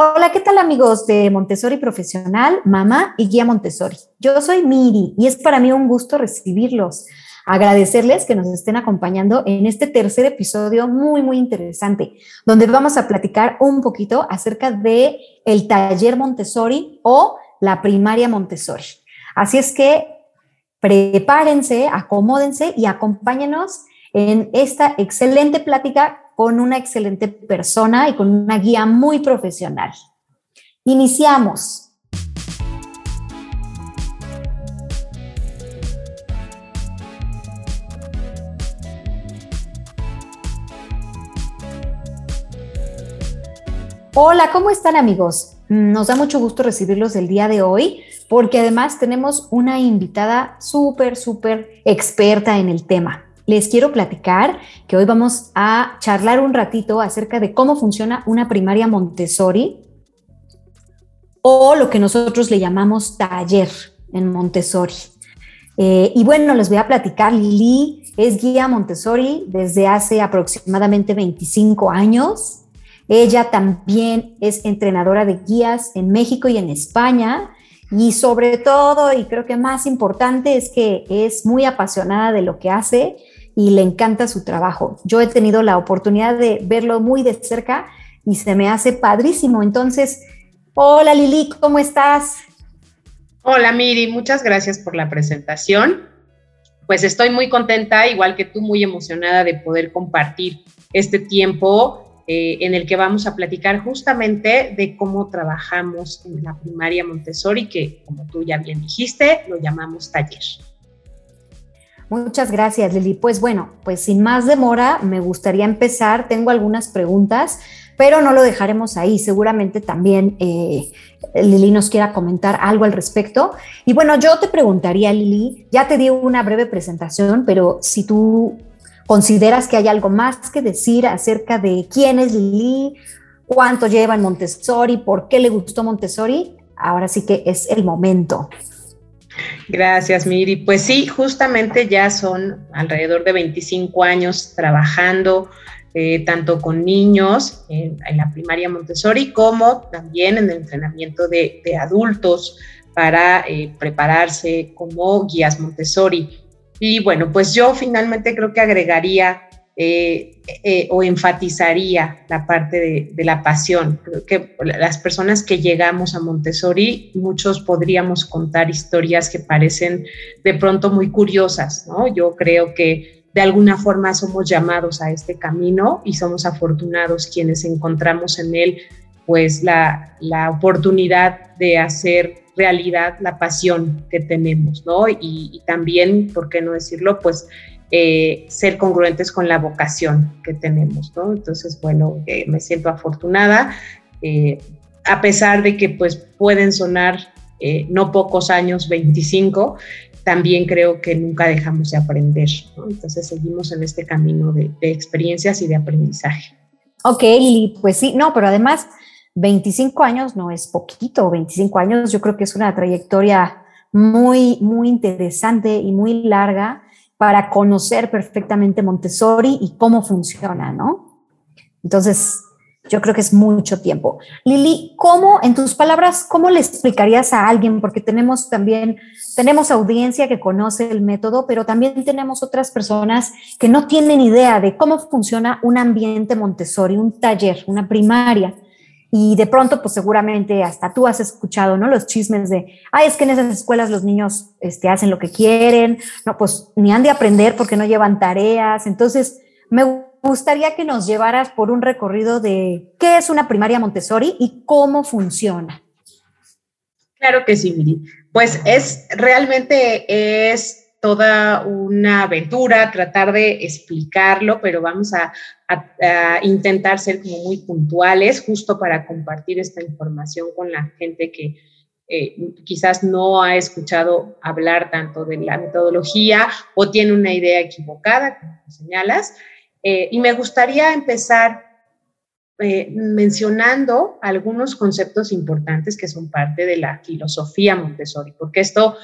Hola, ¿qué tal amigos de Montessori Profesional, Mamá y Guía Montessori? Yo soy Miri y es para mí un gusto recibirlos. Agradecerles que nos estén acompañando en este tercer episodio muy, muy interesante, donde vamos a platicar un poquito acerca de el taller Montessori o la primaria Montessori. Así es que prepárense, acomódense y acompáñenos en esta excelente plática con una excelente persona y con una guía muy profesional. Iniciamos. Hola, ¿cómo están amigos? Nos da mucho gusto recibirlos el día de hoy porque además tenemos una invitada súper, súper experta en el tema les quiero platicar que hoy vamos a charlar un ratito acerca de cómo funciona una primaria Montessori o lo que nosotros le llamamos taller en Montessori. Eh, y bueno, les voy a platicar, Lili es guía Montessori desde hace aproximadamente 25 años. Ella también es entrenadora de guías en México y en España. Y sobre todo, y creo que más importante, es que es muy apasionada de lo que hace y le encanta su trabajo. Yo he tenido la oportunidad de verlo muy de cerca y se me hace padrísimo. Entonces, hola Lili, ¿cómo estás? Hola Miri, muchas gracias por la presentación. Pues estoy muy contenta, igual que tú, muy emocionada de poder compartir este tiempo eh, en el que vamos a platicar justamente de cómo trabajamos en la primaria Montessori, que como tú ya bien dijiste, lo llamamos taller. Muchas gracias, Lili. Pues bueno, pues sin más demora, me gustaría empezar. Tengo algunas preguntas, pero no lo dejaremos ahí. Seguramente también eh, Lili nos quiera comentar algo al respecto. Y bueno, yo te preguntaría, Lili, ya te di una breve presentación, pero si tú consideras que hay algo más que decir acerca de quién es Lili, cuánto lleva en Montessori, por qué le gustó Montessori, ahora sí que es el momento. Gracias, Miri. Pues sí, justamente ya son alrededor de 25 años trabajando eh, tanto con niños en, la primaria Montessori como también en el entrenamiento de, adultos para eh, prepararse como guías Montessori. Y bueno, pues yo finalmente creo que agregaría eh, eh, o enfatizaría la parte de, la pasión. Creo que las personas que llegamos a Montessori, muchos podríamos contar historias que parecen de pronto muy curiosas, ¿no? Yo creo que de alguna forma somos llamados a este camino y somos afortunados quienes encontramos en él pues la, la oportunidad de hacer realidad la pasión que tenemos, ¿no? Y, y, también, ¿por qué no decirlo? Pues eh, ser congruentes con la vocación que tenemos, ¿no? Entonces, bueno, eh, me siento afortunada, eh, a pesar de que pues pueden sonar no pocos años, 25, también creo que nunca dejamos de aprender, ¿no? Entonces seguimos en este camino de, experiencias y de aprendizaje. Ok, pues sí, no, pero además 25 años no es poquito, 25 años yo creo que es una trayectoria muy, muy interesante y muy larga para conocer perfectamente Montessori y cómo funciona, ¿no? Entonces, yo creo que es mucho tiempo. Lili, ¿cómo, en tus palabras, cómo le explicarías a alguien? Porque tenemos también, tenemos audiencia que conoce el método, pero también tenemos otras personas que no tienen idea de cómo funciona un ambiente Montessori, un taller, una primaria. Y de pronto, pues seguramente hasta tú has escuchado, ¿no? Los chismes de, ay, es que en esas escuelas los niños este, hacen lo que quieren, no, pues ni han de aprender porque no llevan tareas. Entonces, me gustaría que nos llevaras por un recorrido de qué es una primaria Montessori y cómo funciona. Claro que sí, Miri. Pues es realmente es toda una aventura tratar de explicarlo, pero vamos a, intentar ser muy puntuales justo para compartir esta información con la gente que eh, quizás no ha escuchado hablar tanto de la metodología o tiene una idea equivocada, como señalas. Eh, y me gustaría empezar eh, mencionando algunos conceptos importantes que son parte de la filosofía Montessori, porque esto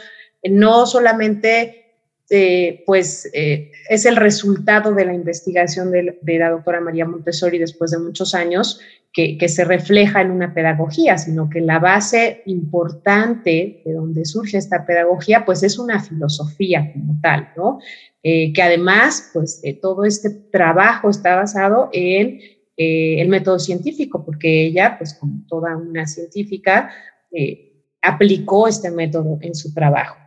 no solamente eh, pues eh, es el resultado de la investigación de, la doctora María Montessori después de muchos años que, se refleja en una pedagogía, sino que la base importante de donde surge esta pedagogía, pues es una filosofía como tal, ¿no? Eh, que además, pues todo este trabajo está basado en el método científico, porque ella, pues como toda una científica, aplicó este método en su trabajo.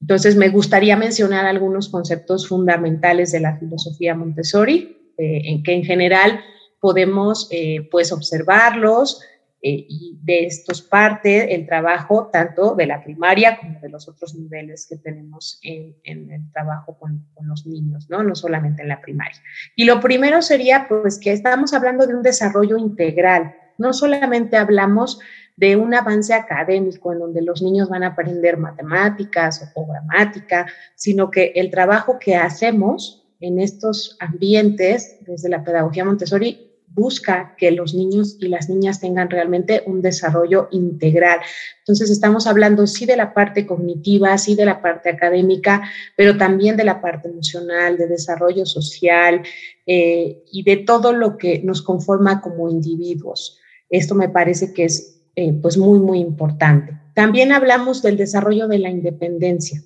Entonces, me gustaría mencionar algunos conceptos fundamentales de la filosofía Montessori, eh, en que en general podemos eh, pues observarlos eh, y de estos parte el trabajo tanto de la primaria como de los otros niveles que tenemos en, el trabajo con, con, los niños, ¿no? No solamente en la primaria. Y lo primero sería pues que estamos hablando de un desarrollo integral, no solamente hablamos de un avance académico en donde los niños van a aprender matemáticas o gramática, sino que el trabajo que hacemos en estos ambientes desde la pedagogía Montessori busca que los niños y las niñas tengan realmente un desarrollo integral. Entonces estamos hablando sí de la parte cognitiva, sí de la parte académica, pero también de la parte emocional, de desarrollo social eh, y de todo lo que nos conforma como individuos. Esto me parece que es eh, pues muy, muy importante. También hablamos del desarrollo de la independencia,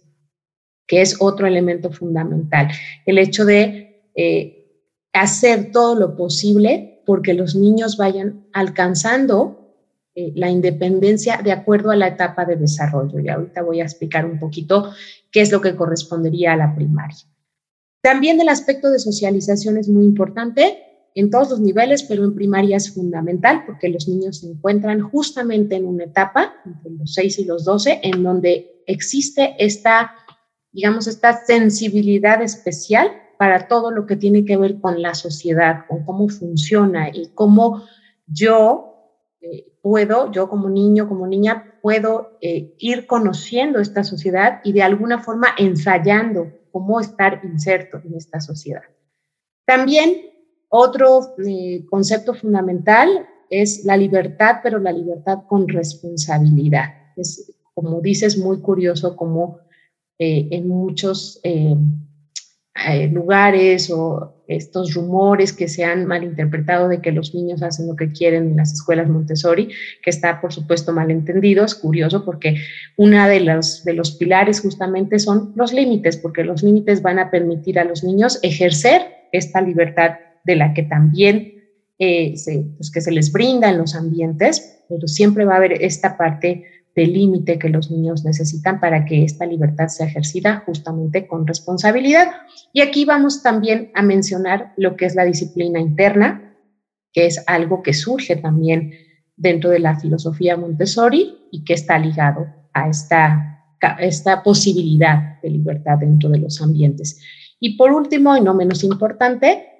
que es otro elemento fundamental. El hecho de eh, hacer todo lo posible porque los niños vayan alcanzando eh, la independencia de acuerdo a la etapa de desarrollo. Y ahorita voy a explicar un poquito qué es lo que correspondería a la primaria. También el aspecto de socialización es muy importante en todos los niveles, pero en primaria es fundamental porque los niños se encuentran justamente en una etapa, entre los 6 y los 12, en donde existe esta, digamos, esta sensibilidad especial para todo lo que tiene que ver con la sociedad, con cómo funciona y cómo yo eh, puedo, yo como niño, como niña, puedo eh, ir conociendo esta sociedad y de alguna forma ensayando cómo estar inserto en esta sociedad. También otro eh, concepto fundamental es la libertad, pero la libertad con responsabilidad. Es, como dices, muy curioso como eh, en muchos eh, lugares o estos rumores que se han malinterpretado de que los niños hacen lo que quieren en las escuelas Montessori, que está por supuesto malentendido, es curioso porque una de los, de los pilares justamente son los límites, porque los límites van a permitir a los niños ejercer esta libertad de la que también eh, se, pues que se les brinda en los ambientes, pero siempre va a haber esta parte de límite que los niños necesitan para que esta libertad sea ejercida justamente con responsabilidad. Y aquí vamos también a mencionar lo que es la disciplina interna, que es algo que surge también dentro de la filosofía Montessori y que está ligado a esta, esta posibilidad de libertad dentro de los ambientes. Y por último, y no menos importante,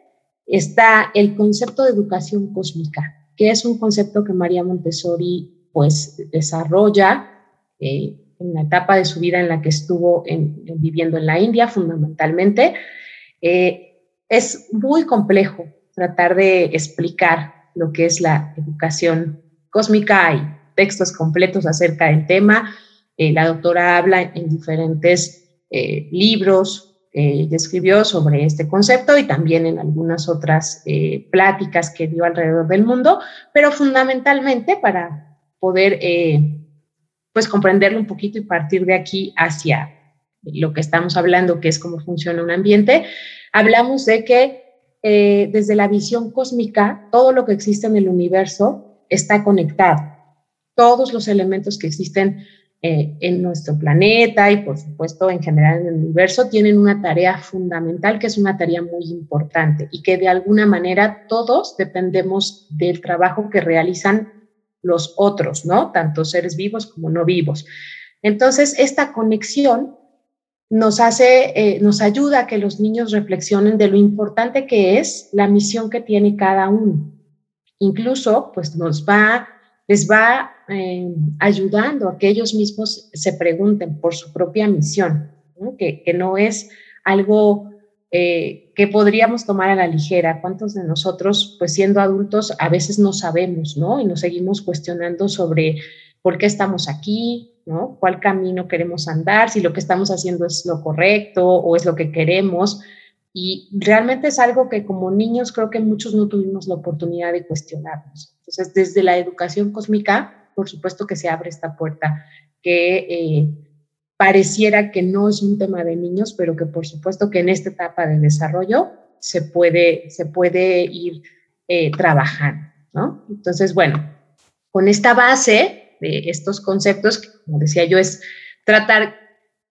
está el concepto de educación cósmica, que es un concepto que María Montessori pues desarrolla eh, en la etapa de su vida en la que estuvo viviendo en la India fundamentalmente. Eh, es muy complejo tratar de explicar lo que es la educación cósmica. Hay textos completos acerca del tema. Eh, la doctora habla en diferentes libros, eh, escribió sobre este concepto y también en algunas otras eh, pláticas que dio alrededor del mundo, pero fundamentalmente para poder eh, pues comprenderlo un poquito y partir de aquí hacia lo que estamos hablando, que es cómo funciona un ambiente, hablamos de que eh, desde la visión cósmica, todo lo que existe en el universo está conectado. Todos los elementos que existen eh, en nuestro planeta y por supuesto en general en el universo tienen una tarea fundamental que es una tarea muy importante y que de alguna manera todos dependemos del trabajo que realizan los otros, ¿no? Tanto seres vivos como no vivos. Entonces, esta conexión nos hace, eh, nos ayuda a que los niños reflexionen de lo importante que es la misión que tiene cada uno. Incluso, pues nos va les va eh, ayudando a que ellos mismos se pregunten por su propia misión, Que, no es algo eh, que podríamos tomar a la ligera. ¿Cuántos de nosotros, pues siendo adultos, a veces no sabemos, ¿no? Y nos seguimos cuestionando sobre por qué estamos aquí, ¿no? ¿Cuál camino queremos andar? Si lo que estamos haciendo es lo correcto o es lo que queremos. Y realmente es algo que como niños creo que muchos no tuvimos la oportunidad de cuestionarnos. Entonces, desde la educación cósmica, por supuesto que se abre esta puerta que eh, pareciera que no es un tema de niños, pero que por supuesto que en esta etapa de desarrollo se puede, se puede ir eh, trabajando, ¿no? Entonces, bueno, con esta base de estos conceptos, que como decía yo, es tratar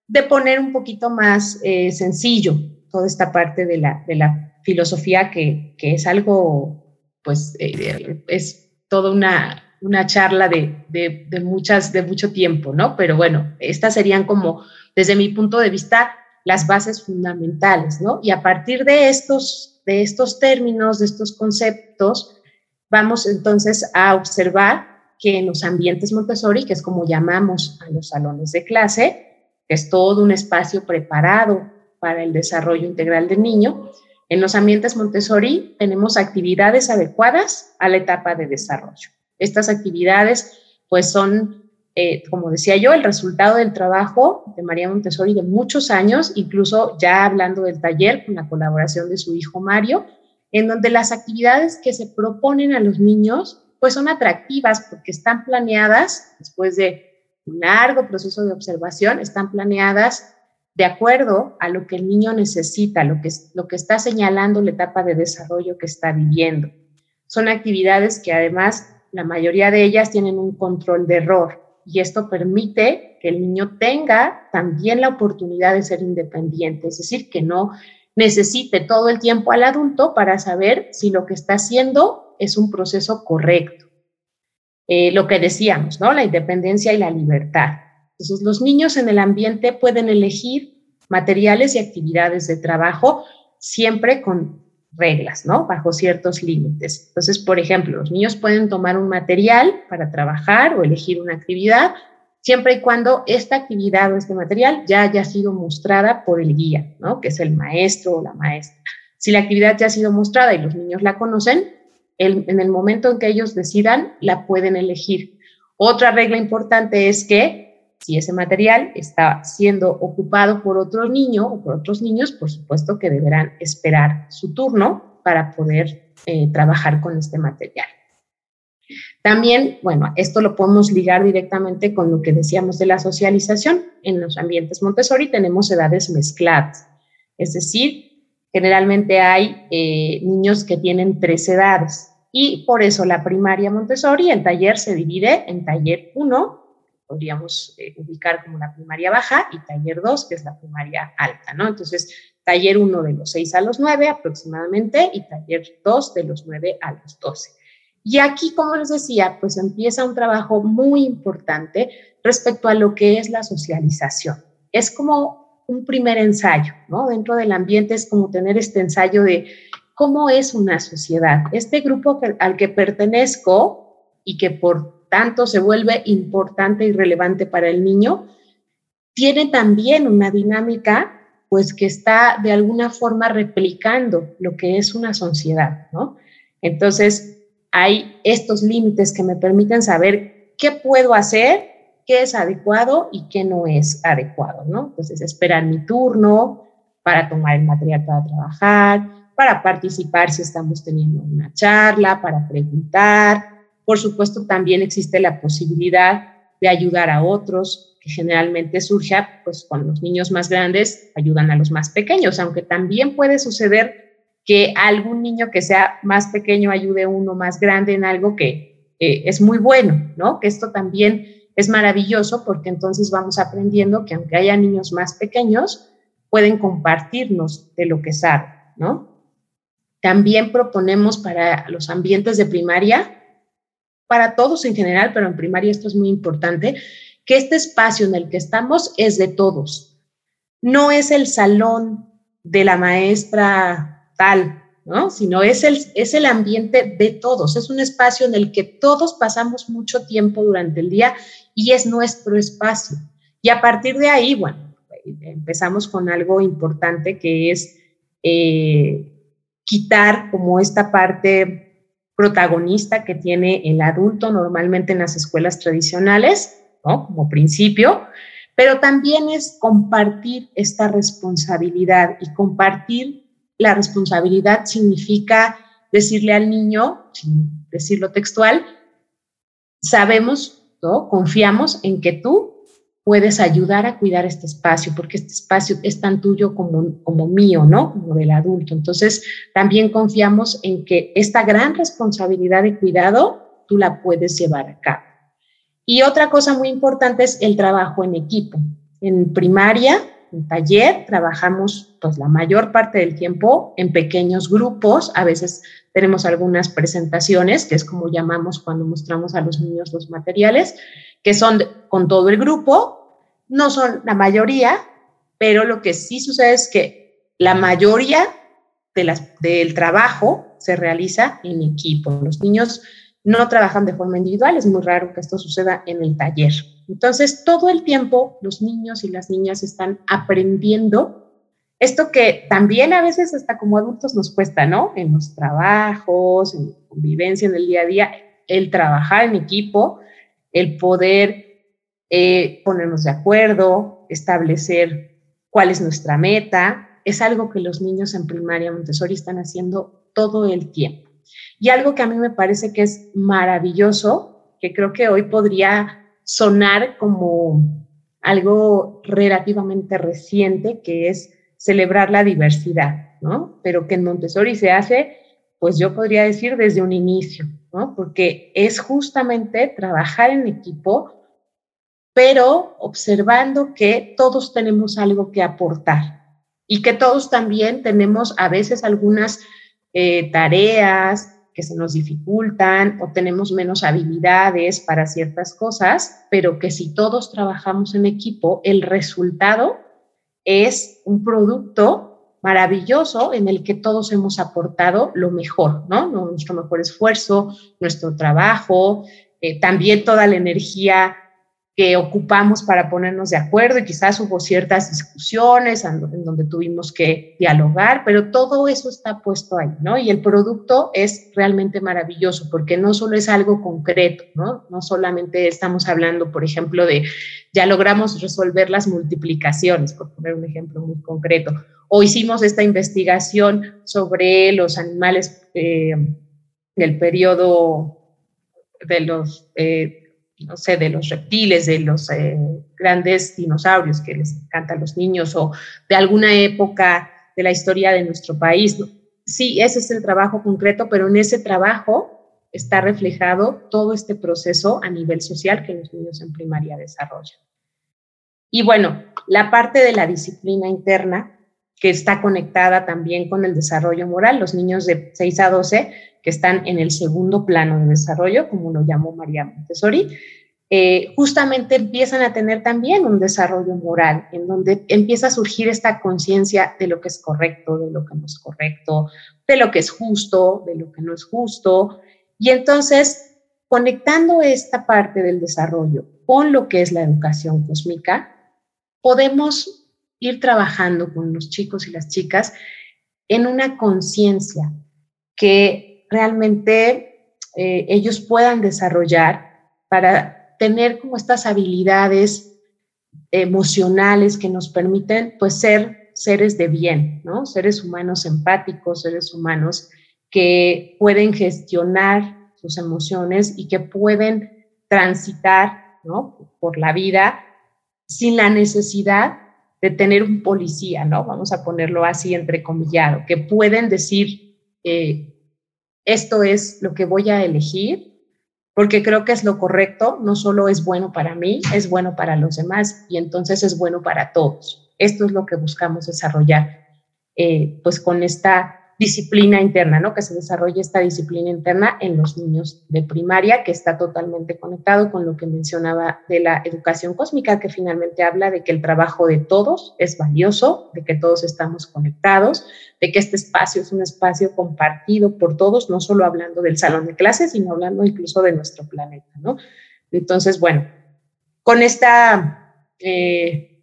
de poner un poquito más eh, sencillo toda esta parte de la, de la filosofía que, que es algo, pues, es toda una, una charla de, de, muchas, de mucho tiempo, ¿no? Pero bueno, estas serían como, desde mi punto de vista, las bases fundamentales, ¿no? Y a partir de estos, de estos términos, de estos conceptos, vamos entonces a observar que en los ambientes Montessori, que es como llamamos a los salones de clase, que es todo un espacio preparado para el desarrollo integral del niño, en los ambientes Montessori tenemos actividades adecuadas a la etapa de desarrollo. Estas actividades, pues son, eh, como decía yo, el resultado del trabajo de María Montessori de muchos años, incluso ya hablando del taller con la colaboración de su hijo Mario, en donde las actividades que se proponen a los niños, pues son atractivas porque están planeadas después de un largo proceso de observación, están planeadas de acuerdo a lo que el niño necesita, lo que, lo que está señalando la etapa de desarrollo que está viviendo. Son actividades que además la mayoría de ellas tienen un control de error y esto permite que el niño tenga también la oportunidad de ser independiente, es decir, que no necesite todo el tiempo al adulto para saber si lo que está haciendo es un proceso correcto. Eh, lo que decíamos, ¿no? La independencia y la libertad. Entonces, los niños en el ambiente pueden elegir materiales y actividades de trabajo siempre con reglas, ¿no? Bajo ciertos límites. Entonces, por ejemplo, los niños pueden tomar un material para trabajar o elegir una actividad, siempre y cuando esta actividad o este material ya haya sido mostrada por el guía, ¿no? Que es el maestro o la maestra. Si la actividad ya ha sido mostrada y los niños la conocen, en el momento en que ellos decidan, la pueden elegir. Otra regla importante es que si ese material está siendo ocupado por otro niño o por otros niños, por supuesto que deberán esperar su turno para poder eh, trabajar con este material. También, bueno, esto lo podemos ligar directamente con lo que decíamos de la socialización. En los ambientes Montessori tenemos edades mezcladas, es decir, generalmente hay eh, niños que tienen tres edades y por eso la primaria Montessori, el taller se divide en taller 1, podríamos eh, ubicar como la primaria baja y taller 2, que es la primaria alta, ¿no? Entonces, taller 1 de los 6 a los 9 aproximadamente y taller 2 de los 9 a los 12. Y aquí, como les decía, pues empieza un trabajo muy importante respecto a lo que es la socialización. Es como un primer ensayo, ¿no? Dentro del ambiente es como tener este ensayo de cómo es una sociedad. Este grupo al que pertenezco y que por tanto se vuelve importante y relevante para el niño, tiene también una dinámica pues que está de alguna forma replicando lo que es una sociedad, ¿no? Entonces, hay estos límites que me permiten saber qué puedo hacer, qué es adecuado y qué no es adecuado, ¿no? Entonces, esperar mi turno para tomar el material para trabajar, para participar si estamos teniendo una charla, para preguntar, por supuesto, también existe la posibilidad de ayudar a otros, que generalmente surge pues, con los niños más grandes, ayudan a los más pequeños, aunque también puede suceder que algún niño que sea más pequeño ayude a uno más grande en algo que eh, es muy bueno, ¿no? Que esto también es maravilloso porque entonces vamos aprendiendo que aunque haya niños más pequeños, pueden compartirnos de lo que saben, ¿no? También proponemos para los ambientes de primaria para todos en general, pero en primaria esto es muy importante, que este espacio en el que estamos es de todos. No es el salón de la maestra tal, ¿no? Sino es el, es el ambiente de todos. Es un espacio en el que todos pasamos mucho tiempo durante el día y es nuestro espacio. Y a partir de ahí, bueno, empezamos con algo importante que es eh, quitar como esta parte protagonista que tiene el adulto normalmente en las escuelas tradicionales. Como principio, pero también es compartir esta responsabilidad y compartir la responsabilidad significa decirle al niño, sin decirlo textual, sabemos, confiamos en que tú puedes ayudar a cuidar este espacio, porque este espacio es tan tuyo como, como mío, ¿no? Como del adulto. Entonces, también confiamos en que esta gran responsabilidad de cuidado tú la puedes llevar a cabo. Y otra cosa muy importante es el trabajo en equipo. En primaria, en taller, trabajamos pues la mayor parte del tiempo en pequeños grupos. A veces tenemos algunas presentaciones, que es como llamamos cuando mostramos a los niños los materiales, que son con todo el grupo. No son la mayoría, pero lo que sí sucede es que la mayoría del trabajo se realiza en equipo. Los niños no trabajan de forma individual, es muy raro que esto suceda en el taller. Entonces, todo el tiempo los niños y las niñas están aprendiendo esto que también a veces hasta como adultos nos cuesta, ¿no? En los trabajos, en la convivencia, en el día a día, el trabajar en equipo, el poder eh, ponernos de acuerdo, establecer cuál es nuestra meta, es algo que los niños en primaria Montessori están haciendo todo el tiempo. Y algo que a mí me parece que es maravilloso, que creo que hoy podría sonar como algo relativamente reciente, que es celebrar la diversidad, ¿no? Pero que en Montessori se hace, pues yo podría decir desde un inicio, ¿no? Porque es justamente trabajar en equipo, pero observando que todos tenemos algo que aportar y que todos también tenemos a veces algunas eh, tareas, que se nos dificultan o tenemos menos habilidades para ciertas cosas, pero que si todos trabajamos en equipo, el resultado es un producto maravilloso en el que todos hemos aportado lo mejor, ¿no? Nuestro mejor esfuerzo, nuestro trabajo, eh, también toda la energía que ocupamos para ponernos de acuerdo y quizás hubo ciertas discusiones en donde tuvimos que dialogar, pero todo eso está puesto ahí, ¿no? Y el producto es realmente maravilloso porque no solo es algo concreto, ¿no? No solamente estamos hablando, por ejemplo, de ya logramos resolver las multiplicaciones, por poner un ejemplo muy concreto, o hicimos esta investigación sobre los animales eh, del periodo de los... Eh, no sé, de los reptiles, de los eh, grandes dinosaurios que les encantan los niños o de alguna época de la historia de nuestro país. Sí, ese es el trabajo concreto, pero en ese trabajo está reflejado todo este proceso a nivel social que los niños en primaria desarrollan. Y bueno, la parte de la disciplina interna, que está conectada también con el desarrollo moral, los niños de 6 a 12 que están en el segundo plano de desarrollo, como lo llamó María Montessori, eh, justamente empiezan a tener también un desarrollo moral, en donde empieza a surgir esta conciencia de lo que es correcto, de lo que no es correcto, de lo que es justo, de lo que no es justo. Y entonces, conectando esta parte del desarrollo con lo que es la educación cósmica, podemos ir trabajando con los chicos y las chicas en una conciencia que realmente eh, ellos puedan desarrollar para tener como estas habilidades emocionales que nos permiten pues ser seres de bien, ¿no? Seres humanos empáticos, seres humanos que pueden gestionar sus emociones y que pueden transitar, ¿no? Por la vida sin la necesidad de tener un policía, ¿no? Vamos a ponerlo así entrecomillado, que pueden decir, eh, esto es lo que voy a elegir porque creo que es lo correcto, no solo es bueno para mí, es bueno para los demás y entonces es bueno para todos. Esto es lo que buscamos desarrollar, eh, pues con esta disciplina interna, ¿no? Que se desarrolle esta disciplina interna en los niños de primaria, que está totalmente conectado con lo que mencionaba de la educación cósmica, que finalmente habla de que el trabajo de todos es valioso, de que todos estamos conectados, de que este espacio es un espacio compartido por todos, no solo hablando del salón de clases, sino hablando incluso de nuestro planeta, ¿no? Entonces, bueno, con esta, eh,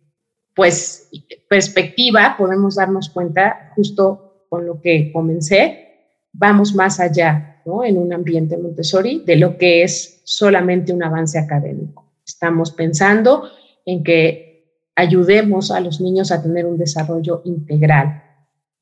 pues, perspectiva podemos darnos cuenta justo con lo que comencé, vamos más allá, ¿no? En un ambiente Montessori de lo que es solamente un avance académico. Estamos pensando en que ayudemos a los niños a tener un desarrollo integral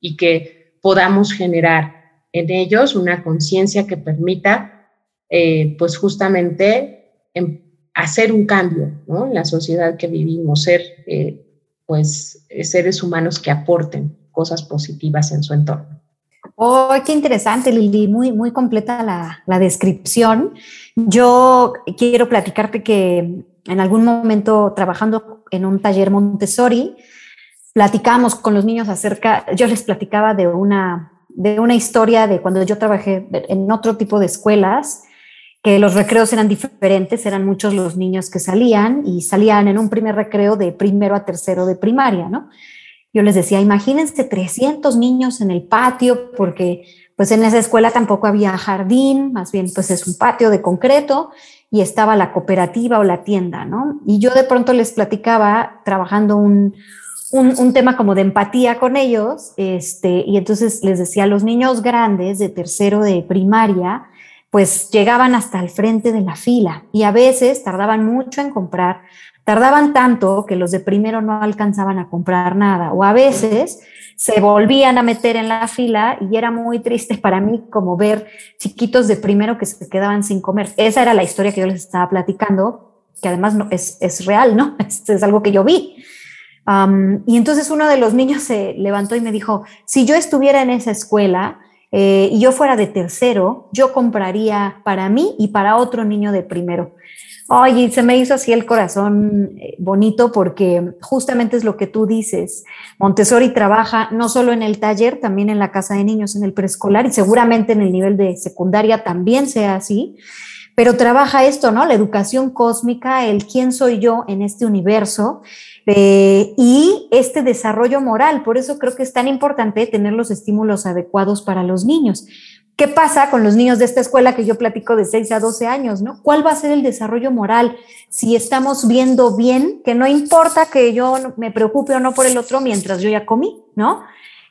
y que podamos generar en ellos una conciencia que permita, eh, pues justamente em, hacer un cambio en la sociedad que vivimos, ser eh, pues seres humanos que aporten cosas positivas en su entorno. Oh, qué interesante, Lili, muy, muy completa la, la descripción. Yo quiero platicarte que en algún momento trabajando en un taller Montessori, platicamos con los niños acerca, yo les platicaba de una, de una historia de cuando yo trabajé en otro tipo de escuelas, que los recreos eran diferentes, eran muchos los niños que salían y salían en un primer recreo de primero a tercero de primaria, ¿no? Yo les decía, imagínense 300 niños en el patio, porque pues en esa escuela tampoco había jardín, más bien pues es un patio de concreto y estaba la cooperativa o la tienda, ¿no? Y yo de pronto les platicaba trabajando un, un, tema como de empatía con ellos, este, y entonces les decía, los niños grandes de tercero de primaria, pues llegaban hasta el frente de la fila y a veces tardaban mucho en comprar, tardaban tanto que los de primero no alcanzaban a comprar nada, o a veces se volvían a meter en la fila y era muy triste para mí como ver chiquitos de primero que se quedaban sin comer. Esa era la historia que yo les estaba platicando, que además no, es, es real, ¿no? Es, es algo que yo vi y entonces uno de los niños se levantó y me dijo, si yo estuviera en esa escuela eh, y yo fuera de tercero, yo compraría para mí y para otro niño de primero. Oye, se me hizo así el corazón eh, bonito porque justamente es lo que tú dices. Montessori trabaja no solo en el taller, también en la casa de niños, en el preescolar y seguramente en el nivel de secundaria también sea así pero trabaja esto, ¿no? La educación cósmica, el quién soy yo en este universo eh, y este desarrollo moral. Por eso creo que es tan importante tener los estímulos adecuados para los niños. ¿Qué pasa con los niños de esta escuela que yo platico de 6 a 12 años, ¿no? ¿Cuál va a ser el desarrollo moral si estamos viendo bien que no importa que yo me preocupe o no por el otro mientras yo ya comí, ¿no?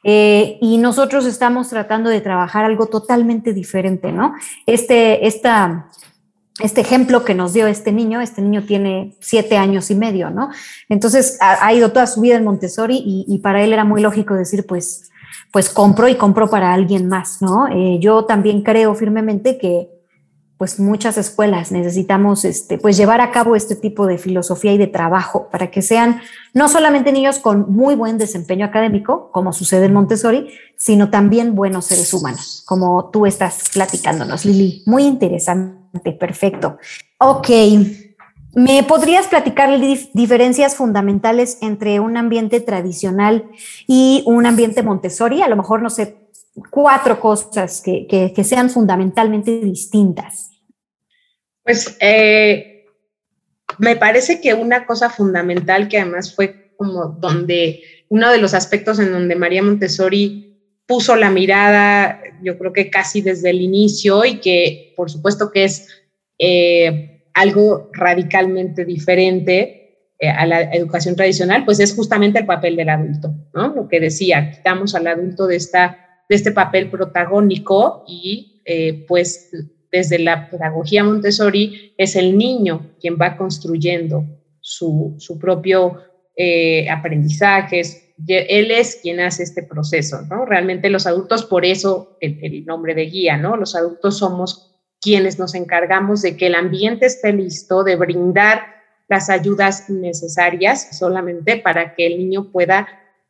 Eh, y nosotros estamos tratando de trabajar algo totalmente diferente, ¿no? Este, esta este ejemplo que nos dio este niño, este niño tiene siete años y medio, ¿no? Entonces ha, ido toda su vida en Montessori y, para él era muy lógico decir, pues, pues compro y compro para alguien más, ¿no? Eh, yo también creo firmemente que pues muchas escuelas necesitamos este, pues llevar a cabo este tipo de filosofía y de trabajo para que sean no solamente niños con muy buen desempeño académico, como sucede en Montessori, sino también buenos seres humanos, como tú estás platicándonos, Lili. Muy interesante, perfecto. Ok, ¿me podrías platicar diferencias fundamentales entre un ambiente tradicional y un ambiente Montessori? A lo mejor, no sé, cuatro cosas que, sean fundamentalmente distintas? Pues eh, me parece que una cosa fundamental que además fue como donde uno de los aspectos en donde María Montessori puso la mirada, yo creo que casi desde el inicio y que por supuesto que es eh, algo radicalmente diferente eh, a la educación tradicional, pues es justamente el papel del adulto, ¿no? Lo que decía, quitamos al adulto de esta de este papel protagónico y eh, pues desde la pedagogía Montessori es el niño quien va construyendo su, su propio aprendizaje, él es quien hace este proceso, ¿no? Realmente los adultos, por eso el, nombre de guía, ¿no? Los adultos somos quienes nos encargamos de que el ambiente esté listo, de brindar las ayudas necesarias solamente para que el niño pueda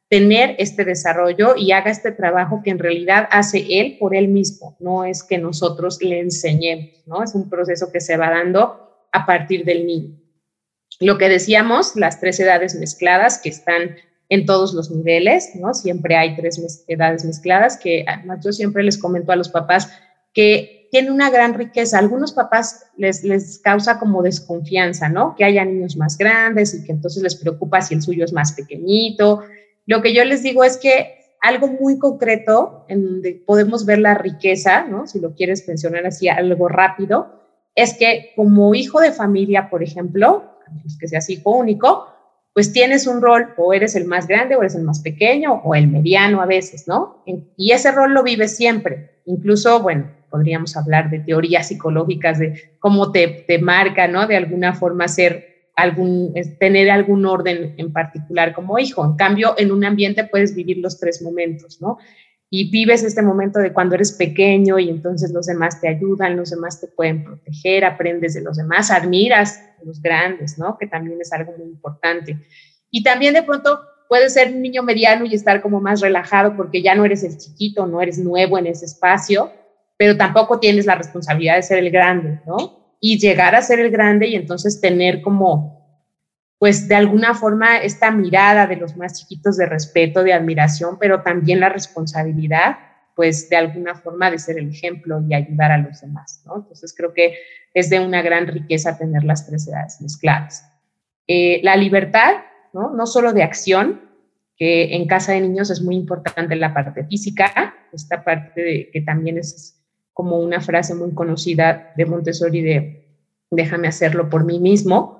tener este desarrollo y haga este trabajo que en realidad hace él por él mismo, no es que nosotros le enseñemos, ¿no? Es un proceso que se va dando a partir del niño. Lo que decíamos, las tres edades mezcladas que están en todos los niveles, ¿no? Siempre hay tres edades mezcladas que además yo siempre les comento a los papás que tiene una gran riqueza. algunos papás les, les causa como desconfianza, ¿no? Que haya niños más grandes y que entonces les preocupa si el suyo es más pequeñito, lo que yo les digo es que algo muy concreto en donde podemos ver la riqueza, ¿no? Si lo quieres mencionar así, algo rápido, es que como hijo de familia, por ejemplo, que seas hijo único, pues tienes un rol, o eres el más grande, o eres el más pequeño, o el mediano a veces, ¿no? Y ese rol lo vives siempre. Incluso, bueno, podríamos hablar de teorías psicológicas de cómo te, marca, ¿no? De alguna forma ser algún, tener algún orden en particular como hijo. En cambio, en un ambiente puedes vivir los tres momentos, ¿no? Y vives este momento de cuando eres pequeño y entonces los demás te ayudan, los demás te pueden proteger, aprendes de los demás, admiras los grandes, ¿no? Que también es algo muy importante. Y también de pronto puedes ser un niño mediano y estar como más relajado porque ya no eres el chiquito, no eres nuevo en ese espacio, pero tampoco tienes la responsabilidad de ser el grande, ¿no? y llegar a ser el grande y entonces tener como, pues de alguna forma, esta mirada de los más chiquitos de respeto, de admiración, pero también la responsabilidad, pues de alguna forma de ser el ejemplo y ayudar a los demás, ¿no? Entonces creo que es de una gran riqueza tener las tres edades mezcladas. Eh, la libertad, ¿no? No solo de acción, que en casa de niños es muy importante la parte física, esta parte que también es como una frase muy conocida de Montessori de déjame hacerlo por mí mismo.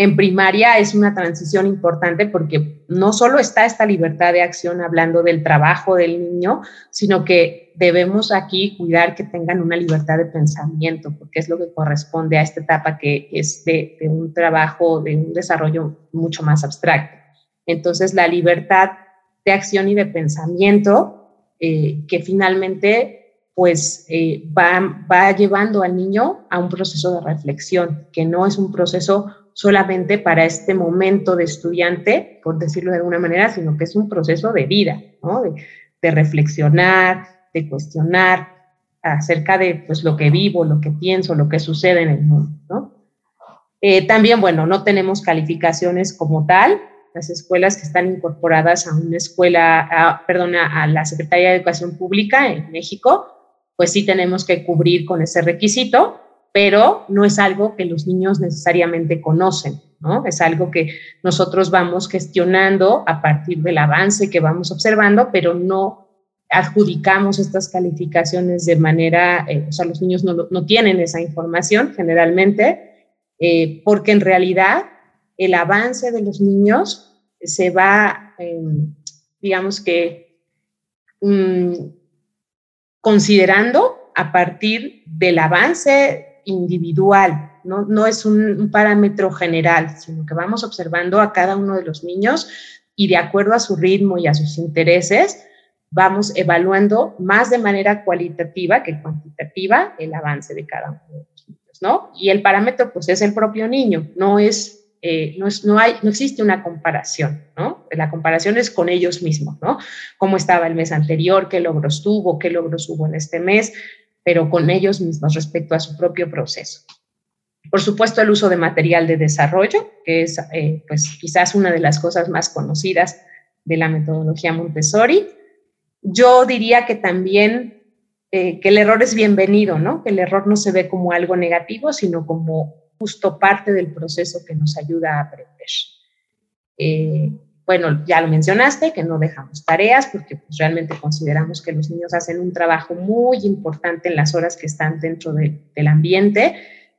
En primaria es una transición importante porque no solo está esta libertad de acción hablando del trabajo del niño, sino que debemos aquí cuidar que tengan una libertad de pensamiento, porque es lo que corresponde a esta etapa que es de, un trabajo, de un desarrollo mucho más abstracto. Entonces, la libertad de acción y de pensamiento, eh, que finalmente pues eh, va, va llevando al niño a un proceso de reflexión, que no es un proceso solamente para este momento de estudiante, por decirlo de alguna manera, sino que es un proceso de vida, ¿no? de, reflexionar, de cuestionar acerca de pues, lo que vivo, lo que pienso, lo que sucede en el mundo. ¿no? Eh, también, bueno, no tenemos calificaciones como tal. Las escuelas que están incorporadas a una escuela, a, perdón, a la Secretaría de Educación Pública en México, pues sí tenemos que cubrir con ese requisito, pero no es algo que los niños necesariamente conocen, ¿no? Es algo que nosotros vamos gestionando a partir del avance que vamos observando, pero no adjudicamos estas calificaciones de manera, eh, o sea, los niños no, no, tienen esa información generalmente, eh, porque en realidad el avance de los niños se va, em, digamos que, mm, considerando a partir del avance individual, no, no es un, parámetro general, sino que vamos observando a cada uno de los niños y de acuerdo a su ritmo y a sus intereses, vamos evaluando más de manera cualitativa que cuantitativa el avance de cada uno de los niños, ¿no? Y el parámetro, pues, es el propio niño, no es eh, no, no, hay, no existe una comparación, ¿no? La comparación es con ellos mismos, ¿no? Cómo estaba el mes anterior, qué logros tuvo, qué logros hubo en este mes, pero con ellos mismos respecto a su propio proceso. Por supuesto, el uso de material de desarrollo, que es eh, pues quizás una de las cosas más conocidas de la metodología Montessori. Yo diría que también eh, que el error es bienvenido, ¿no? Que el error no se ve como algo negativo, sino como justo parte del proceso que nos ayuda a aprender. Eh, bueno, ya lo mencionaste, que no dejamos tareas porque pues, realmente consideramos que los niños hacen un trabajo muy importante en las horas que están dentro del ambiente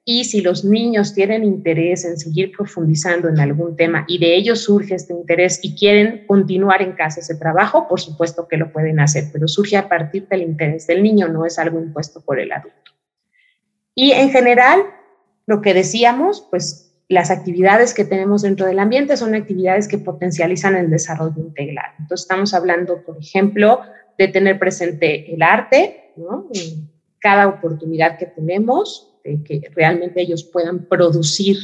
y si los niños tienen interés en seguir profundizando en algún tema y de ellos surge este interés y quieren continuar en casa ese trabajo, por supuesto que lo pueden hacer, pero surge a partir del interés del niño, no es algo impuesto por el adulto. Y en general, lo que decíamos, pues las actividades que tenemos dentro del ambiente son actividades que potencializan el desarrollo integral. Entonces estamos hablando, por ejemplo, de tener presente el arte, cada oportunidad que tenemos, de que realmente ellos puedan producir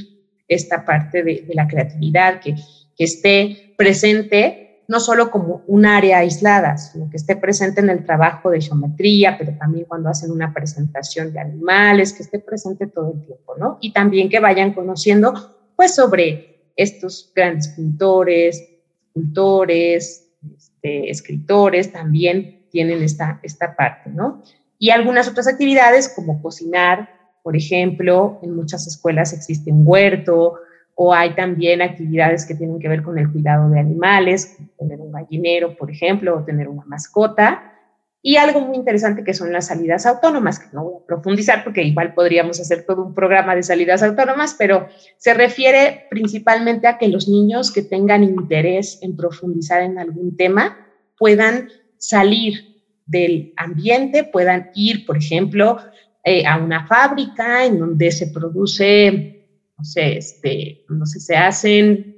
esta parte de, la creatividad, que esté presente no solo como un área aislada, sino que esté presente en el trabajo de geometría, pero también cuando hacen una presentación de animales, que esté presente todo el tiempo, ¿no? Y también que vayan conociendo, pues, sobre estos grandes pintores, escultores, este, escritores, también tienen esta, esta parte, ¿no? Y algunas otras actividades como cocinar, por ejemplo, en muchas escuelas existe un huerto, o hay también actividades que tienen que ver con el cuidado de animales, tener un gallinero, por ejemplo, o tener una mascota. Y algo muy interesante que son las salidas autónomas, que no voy a profundizar porque igual podríamos hacer todo un programa de salidas autónomas, pero se refiere principalmente a que los niños que tengan interés en profundizar en algún tema puedan salir del ambiente, puedan ir, por ejemplo, eh, a una fábrica en donde se produce no sé, este, no sé, se hacen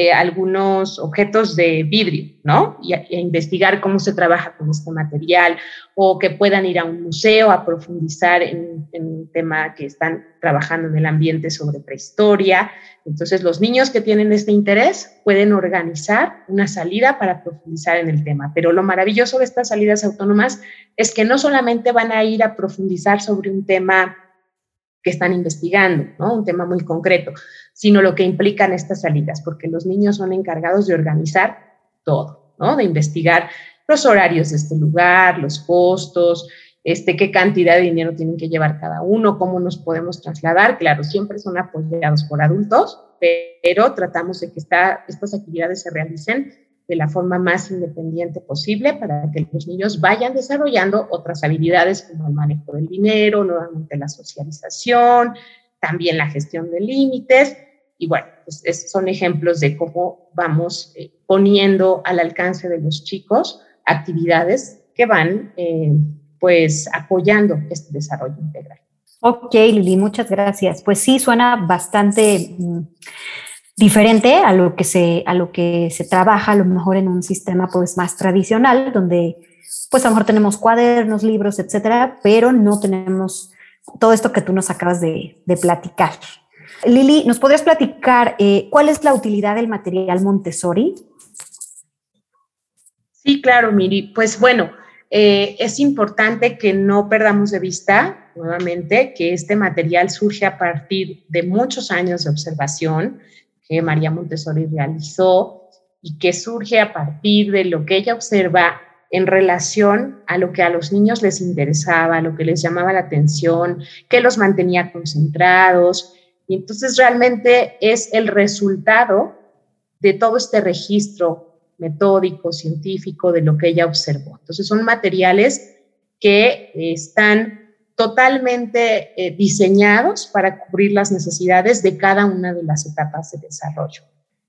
eh, algunos objetos de vidrio, ¿no? Y a, investigar cómo se trabaja con este material o que puedan ir a un museo a profundizar en, un tema que están trabajando en el ambiente sobre prehistoria. Entonces, los niños que tienen este interés pueden organizar una salida para profundizar en el tema. Pero lo maravilloso de estas salidas autónomas es que no solamente van a ir a profundizar sobre un tema están investigando, ¿no? Un tema muy concreto, sino lo que implican estas salidas, porque los niños son encargados de organizar todo, ¿no? De investigar los horarios de este lugar, los costos, este, qué cantidad de dinero tienen que llevar cada uno, cómo nos podemos trasladar. Claro, siempre son apoyados por adultos, pero tratamos de que estas actividades se realicen de la forma más independiente posible para que los niños vayan desarrollando otras habilidades como el manejo del dinero, nuevamente la socialización, también la gestión de límites. Y bueno, pues son ejemplos de cómo vamos eh, poniendo al alcance de los chicos actividades que van eh, pues apoyando este desarrollo integral. Ok, Lili, muchas gracias. Pues sí, suena bastante mm, diferente a lo que se, a lo que se trabaja a lo mejor en un sistema pues más tradicional, donde pues a lo mejor tenemos cuadernos, libros, etcétera, pero no tenemos todo esto que tú nos acabas de, platicar. Lili, ¿nos podrías platicar eh, cuál es la utilidad del material Montessori? Sí, claro, Miri. Pues bueno, eh, es importante que no perdamos de vista nuevamente que este material surge a partir de muchos años de observación, que María Montessori realizó y que surge a partir de lo que ella observa en relación a lo que a los niños les interesaba, lo que les llamaba la atención, que los mantenía concentrados. Y entonces realmente es el resultado de todo este registro metódico, científico, de lo que ella observó. Entonces son materiales que están totalmente eh, diseñados para cubrir las necesidades de cada una de las etapas de desarrollo.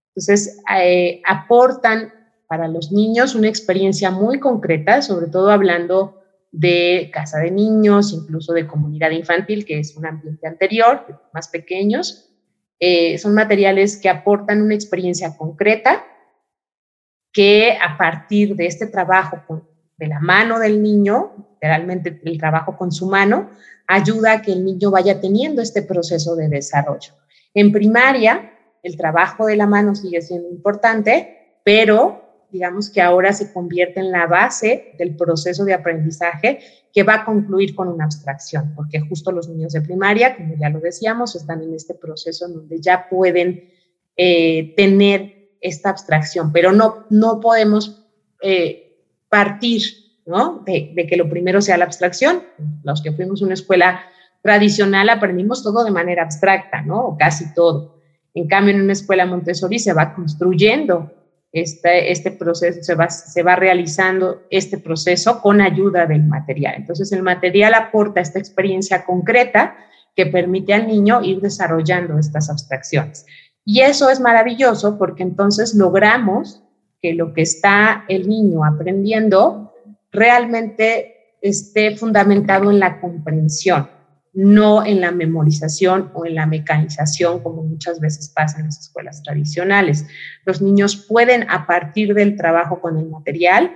Entonces, eh, aportan para los niños una experiencia muy concreta, sobre todo hablando de casa de niños, incluso de comunidad infantil, que es un ambiente anterior, más pequeños. Eh, son materiales que aportan una experiencia concreta que a partir de este trabajo con, de la mano del niño, literalmente el trabajo con su mano, ayuda a que el niño vaya teniendo este proceso de desarrollo. En primaria, el trabajo de la mano sigue siendo importante, pero digamos que ahora se convierte en la base del proceso de aprendizaje que va a concluir con una abstracción, porque justo los niños de primaria, como ya lo decíamos, están en este proceso donde ya pueden eh, tener esta abstracción, pero no, no podemos eh, partir, De, que lo primero sea la abstracción. Los que fuimos a una escuela tradicional aprendimos todo de manera abstracta, ¿no? O casi todo. En cambio, en una escuela Montessori se va construyendo este, este proceso, se va realizando este proceso con ayuda del material. Entonces, el material aporta esta experiencia concreta que permite al niño ir desarrollando estas abstracciones. Y eso es maravilloso porque entonces logramos que lo que está el niño aprendiendo realmente esté fundamentado en la comprensión, no en la memorización o en la mecanización, como muchas veces pasa en las escuelas tradicionales. Los niños pueden, a partir del trabajo con el material,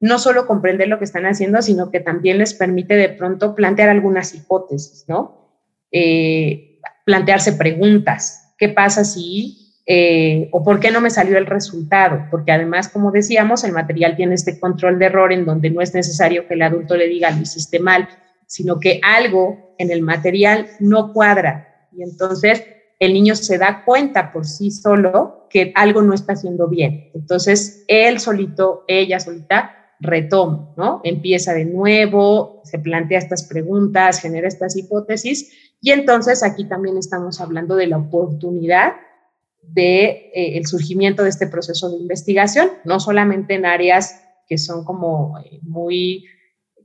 no solo comprender lo que están haciendo, sino que también les permite de pronto plantear algunas hipótesis, ¿no? Eh, plantearse preguntas. ¿Qué pasa si eh, o por qué no me salió el resultado, porque además, como decíamos, el material tiene este control de error en donde no es necesario que el adulto le diga lo hiciste mal, sino que algo en el material no cuadra y entonces el niño se da cuenta por sí solo que algo no está haciendo bien. Entonces, él solito, ella solita, retoma, ¿no? Empieza de nuevo, se plantea estas preguntas, genera estas hipótesis y entonces aquí también estamos hablando de la oportunidad de eh, el surgimiento de este proceso de investigación, no solamente en áreas que son como eh, muy,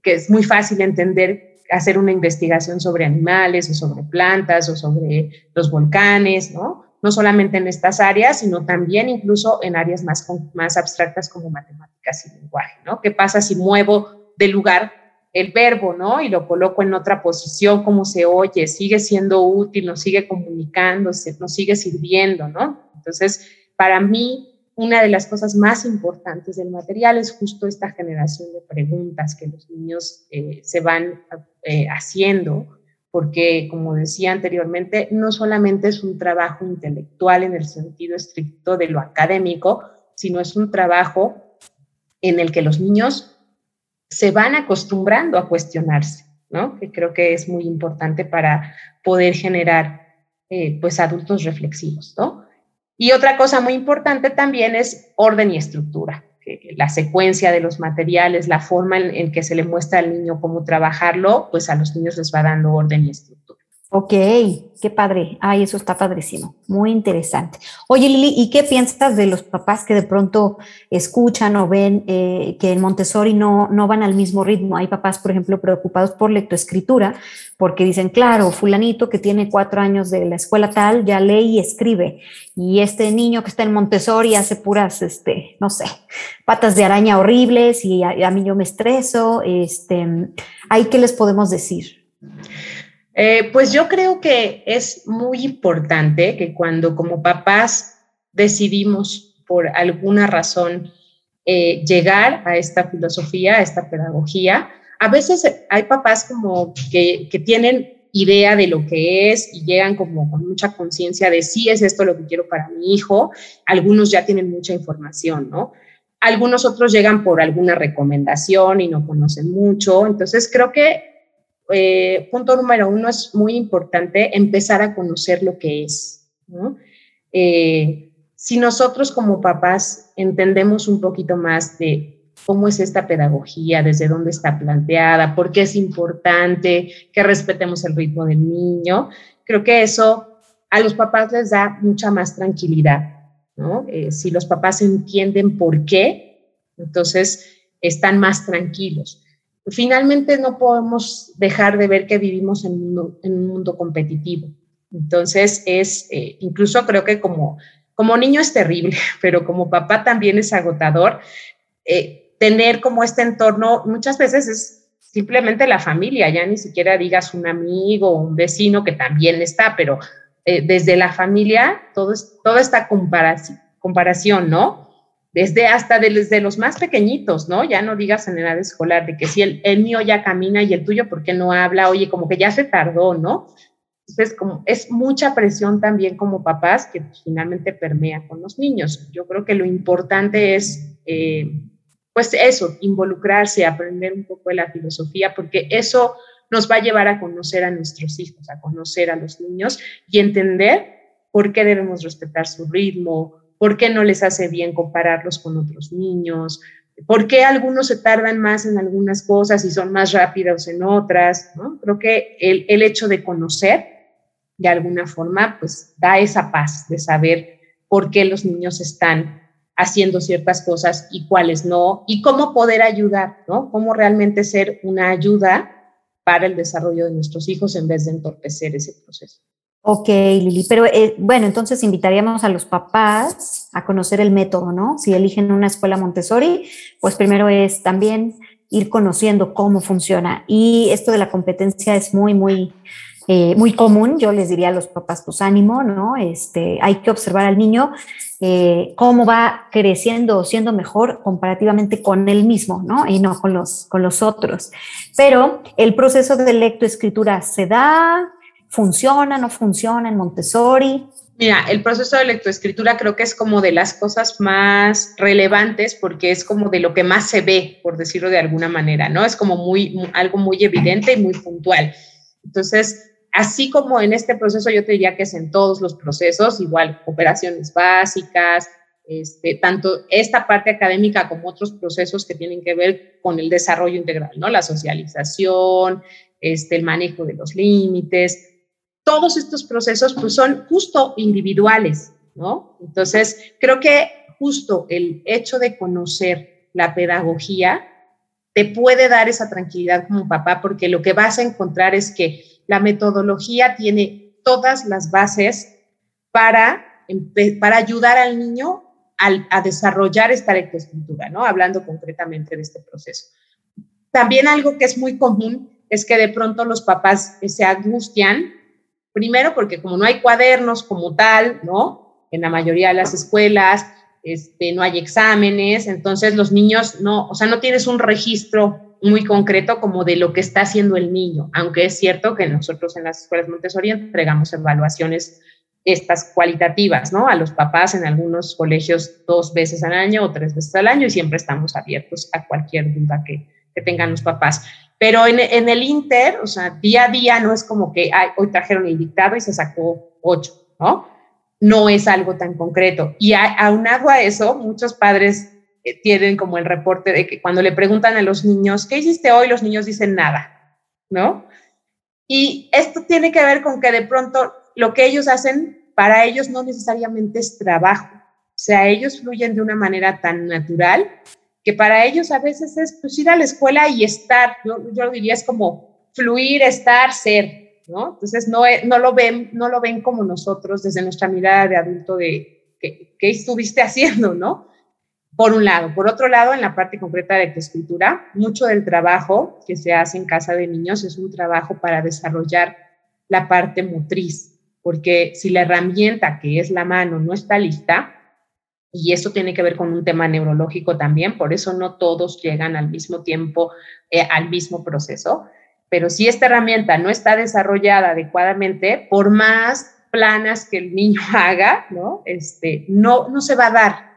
que es muy fácil entender hacer una investigación sobre animales o sobre plantas o sobre los volcanes, ¿no? No solamente en estas áreas, sino también incluso en áreas más, más abstractas como matemáticas y lenguaje, ¿no? ¿Qué pasa si muevo de lugar el verbo, ¿no? Y lo coloco en otra posición, cómo se oye, sigue siendo útil, nos sigue comunicándose, nos sigue sirviendo, ¿no? Entonces, para mí, una de las cosas más importantes del material es justo esta generación de preguntas que los niños eh, se van eh, haciendo, porque, como decía anteriormente, no solamente es un trabajo intelectual en el sentido estricto de lo académico, sino es un trabajo en el que los niños se van acostumbrando a cuestionarse, ¿no? Que creo que es muy importante para poder generar, eh, pues, adultos reflexivos, ¿no? Y otra cosa muy importante también es orden y estructura, la secuencia de los materiales, la forma en, en que se le muestra al niño cómo trabajarlo, pues a los niños les va dando orden y estructura. Ok, qué padre. Ay, eso está padrísimo. Muy interesante. Oye, Lili, ¿y qué piensas de los papás que de pronto escuchan o ven eh, que en Montessori no, no van al mismo ritmo? Hay papás, por ejemplo, preocupados por lectoescritura, porque dicen, claro, fulanito que tiene cuatro años de la escuela tal, ya lee y escribe. Y este niño que está en Montessori hace puras, este, no sé, patas de araña horribles y a, a mí yo me estreso. Este, ¿Ahí qué les podemos decir? Eh, pues yo creo que es muy importante que cuando como papás decidimos por alguna razón eh, llegar a esta filosofía, a esta pedagogía, a veces hay papás como que, que tienen idea de lo que es y llegan como con mucha conciencia de si es esto lo que quiero para mi hijo. Algunos ya tienen mucha información, ¿no? Algunos otros llegan por alguna recomendación y no conocen mucho. Entonces creo que eh, punto número uno, es muy importante empezar a conocer lo que es. Eh, si nosotros como papás entendemos un poquito más de cómo es esta pedagogía, desde dónde está planteada, por qué es importante que respetemos el ritmo del niño, creo que eso a los papás les da mucha más tranquilidad. Eh, si los papás entienden por qué, entonces están más tranquilos finalmente no podemos dejar de ver que vivimos en un mundo, competitivo. Entonces, es, eh, incluso creo que como, como niño es terrible, pero como papá también es agotador. Eh, tener como este entorno, muchas veces es simplemente la familia, ya ni siquiera digas un amigo o un vecino que también está, pero eh, desde la familia, todo es, toda esta comparación, comparación, ¿no? Desde hasta desde los más pequeñitos, ¿no? Ya no digas en edad escolar, de que si el, mío ya camina y el tuyo, ¿por qué no habla? Oye, como que ya se tardó, ¿no? Entonces, como es mucha presión también como papás que finalmente permea con los niños. Yo creo que lo importante es, eh, pues eso, involucrarse, aprender un poco de la filosofía, porque eso nos va a llevar a conocer a nuestros hijos, a conocer a los niños y entender por qué debemos respetar su ritmo, ¿Por qué no les hace bien compararlos con otros niños? ¿Por qué algunos se tardan más en algunas cosas y son más rápidos en otras? Creo que el, el hecho de conocer, de alguna forma, pues da esa paz de saber por qué los niños están haciendo ciertas cosas y cuáles no, y cómo poder ayudar, ¿no? Cómo realmente ser una ayuda para el desarrollo de nuestros hijos en vez de entorpecer ese proceso. Ok, Lili, pero eh, bueno, entonces invitaríamos a los papás a conocer el método, ¿no? Si eligen una escuela Montessori, pues primero es también ir conociendo cómo funciona. Y esto de la competencia es muy, muy, eh, muy común. Yo les diría a los papás, pues ánimo, ¿no? Este, hay que observar al niño eh, cómo va creciendo o siendo mejor comparativamente con él mismo, ¿no? Y no con los, con los otros. Pero el proceso de lectoescritura se da ¿Funciona, no funciona en Montessori? Mira, el proceso de lectoescritura creo que es como de las cosas más relevantes porque es como de lo que más se ve, por decirlo de alguna manera, ¿no? Es como muy, algo muy evidente y muy puntual. Entonces, así como en este proceso, yo te diría que es en todos los procesos, igual operaciones básicas, este, tanto esta parte académica como otros procesos que tienen que ver con el desarrollo integral, ¿no? La socialización, este, el manejo de los límites, todos estos procesos pues son justo individuales, ¿no? Entonces, creo que justo el hecho de conocer la pedagogía te puede dar esa tranquilidad como papá, porque lo que vas a encontrar es que la metodología tiene todas las bases para, para ayudar al niño a, a desarrollar esta lectoescritura, ¿no? Hablando concretamente de este proceso. también algo que es muy común es que de pronto los papás se angustian, primero porque como no hay cuadernos como tal, ¿no? En la mayoría de las escuelas, este, no hay exámenes, entonces los niños no, o sea, no tienes un registro muy concreto como de lo que está haciendo el niño, aunque es cierto que nosotros en las escuelas Montessori entregamos evaluaciones estas cualitativas, ¿no? A los papás en algunos colegios dos veces al año o tres veces al año y siempre estamos abiertos a cualquier duda que, que tengan los papás. Pero en, el Inter, o sea, día a día no es como que ay, hoy trajeron el dictado y se sacó ocho, ¿no? No es algo tan concreto. Y aunado a eso, muchos padres eh, tienen como el reporte de que cuando le preguntan a los niños, ¿qué hiciste hoy? Los niños dicen nada, ¿no? Y esto tiene que ver con que de pronto lo que ellos hacen para ellos no necesariamente es trabajo. O sea, ellos fluyen de una manera tan natural que para ellos a veces es pues, ir a la escuela y estar, yo, yo diría es como fluir, estar, ser, ¿no? Entonces no, no, lo ven, no lo ven como nosotros desde nuestra mirada de adulto de qué, estuviste haciendo, ¿no? Por un lado. Por otro lado, en la parte concreta de escritura, mucho del trabajo que se hace en casa de niños es un trabajo para desarrollar la parte motriz, porque si la herramienta que es la mano no está lista, y eso tiene que ver con un tema neurológico también, por eso no todos llegan al mismo tiempo, eh, al mismo proceso, pero si esta herramienta no está desarrollada adecuadamente, por más planas que el niño haga, ¿no? Este, no, no se va a dar.